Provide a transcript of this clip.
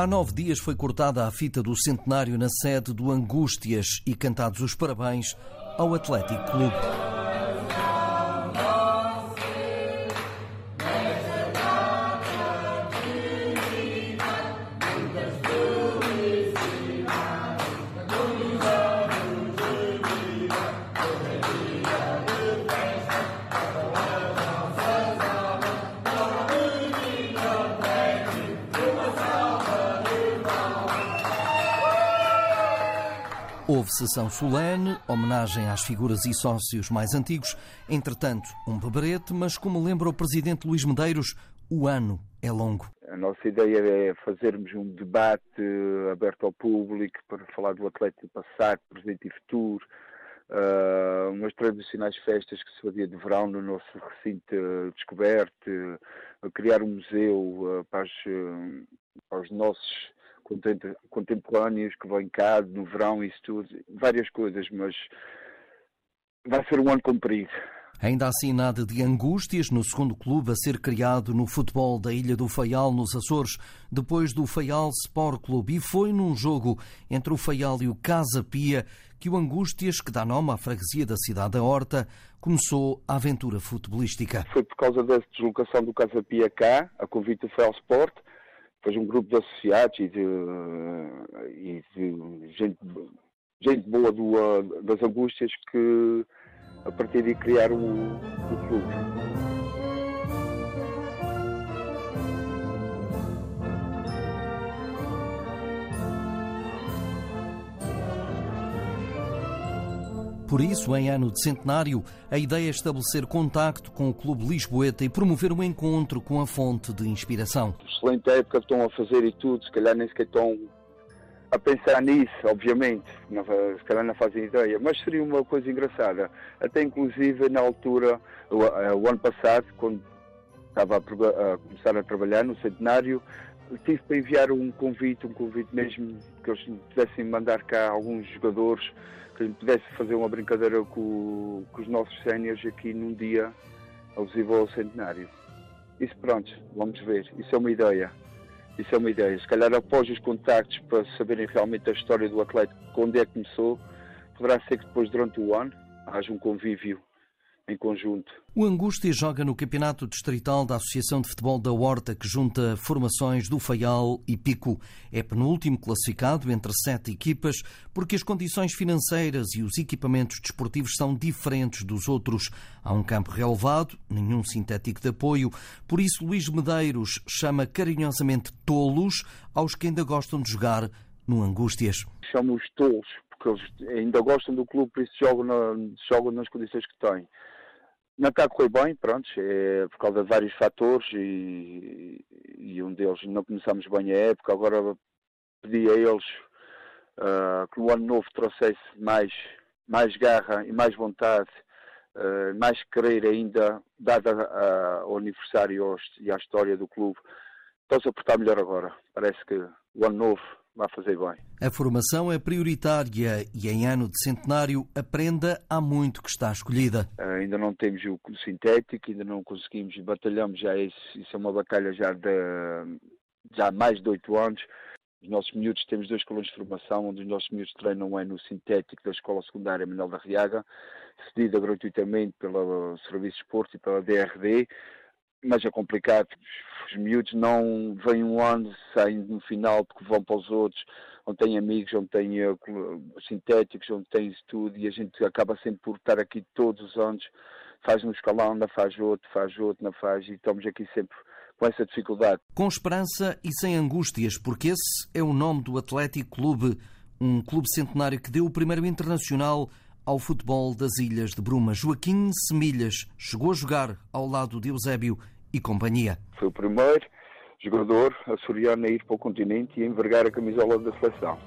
Há nove dias foi cortada a fita do centenário na sede do Angústias e cantados os parabéns ao Atlético Clube. Houve sessão solene, homenagem às figuras e sócios mais antigos, entretanto, um beberete, mas como lembra o presidente Luís Medeiros, o ano é longo. A nossa ideia é fazermos um debate aberto ao público para falar do Atlético passado, presente e futuro, uh, umas tradicionais festas que se fazia de verão no nosso recinto descoberto, uh, criar um museu para, as, para os nossos contemporâneos que vêm cá no verão, isso tudo, várias coisas, mas vai ser um ano comprido. Ainda assim, nada de angústias no segundo clube a ser criado no futebol da Ilha do Faial, nos Açores, depois do Faial Sport Clube. E foi num jogo entre o Faial e o Casa Pia que o Angústias, que dá nome à freguesia da cidade da Horta, começou a aventura futebolística. Foi por causa da deslocação do Casa Pia cá, a convite do Faial Sport, depois um grupo de associados e de, e de gente, gente boa do, das angústias que a partir de criar o, o clube. Por isso, em ano de centenário, a ideia é estabelecer contacto com o Clube Lisboeta e promover um encontro com a fonte de inspiração. Excelente época que estão a fazer e tudo, se calhar nem sequer estão a pensar nisso, obviamente, se calhar não fazem ideia, mas seria uma coisa engraçada. Até inclusive na altura, o, eh, o ano passado, quando estava a, a, começar a trabalhar no centenário, tive para enviar um convite, um convite mesmo que eles pudessem mandar cá alguns jogadores que pudesse fazer uma brincadeira com, com os nossos séniores aqui num dia alusivo ao centenário. Isso pronto, vamos ver. Isso é uma ideia. Isso é uma ideia. Se calhar após os contactos para saberem realmente a história do atleta, onde é que começou, poderá ser que depois durante o ano haja um convívio em conjunto. O Angústia joga no Campeonato Distrital da Associação de Futebol da Horta, que junta formações do Faial e Pico. É penúltimo classificado entre sete equipas, porque as condições financeiras e os equipamentos desportivos são diferentes dos outros. Há um campo relevado, nenhum sintético de apoio, por isso Luís Medeiros chama carinhosamente tolos aos que ainda gostam de jogar no Angústias. Chamamos tolos, porque eles ainda gostam do clube, por isso jogam, na, jogam nas condições que têm. Não está a bem, pronto, é por causa de vários fatores e, e um deles não começamos bem a época, agora pedi a eles uh, que no ano novo trouxesse mais, mais garra e mais vontade, uh, mais querer ainda, dada ao aniversário e à história do clube. Estão-se a portar melhor agora. Parece que o ano novo vai fazer bem. A formação é prioritária e em ano de centenário a prenda há muito que está escolhida. Ainda não temos o sintético, ainda não conseguimos, batalhamos já, isso, isso é uma batalha já de já há mais de oito anos. Os nossos miúdos temos dois colões de formação, onde os nossos miúdos treinam é no sintético da Escola Secundária Manuel da Riaga, cedida gratuitamente pelo Serviço de Esporte e pela DRD mas é complicado. Os miúdos não vêm um ano, saem no final porque vão para os outros, onde têm amigos, onde têm uh, sintéticos, onde têm tudo, e a gente acaba sempre por estar aqui todos os anos, faz um escalão, não faz outro, faz outro, não faz, e estamos aqui sempre com essa dificuldade. Com esperança e sem angústias, porque esse é o nome do Atlético Clube, um clube centenário que deu o primeiro internacional ao futebol das Ilhas de Bruma. Joaquim Semilhas chegou a jogar ao lado de Eusébio e companhia. Foi o primeiro jogador açoriano a ir para o continente e a envergar a camisola da seleção.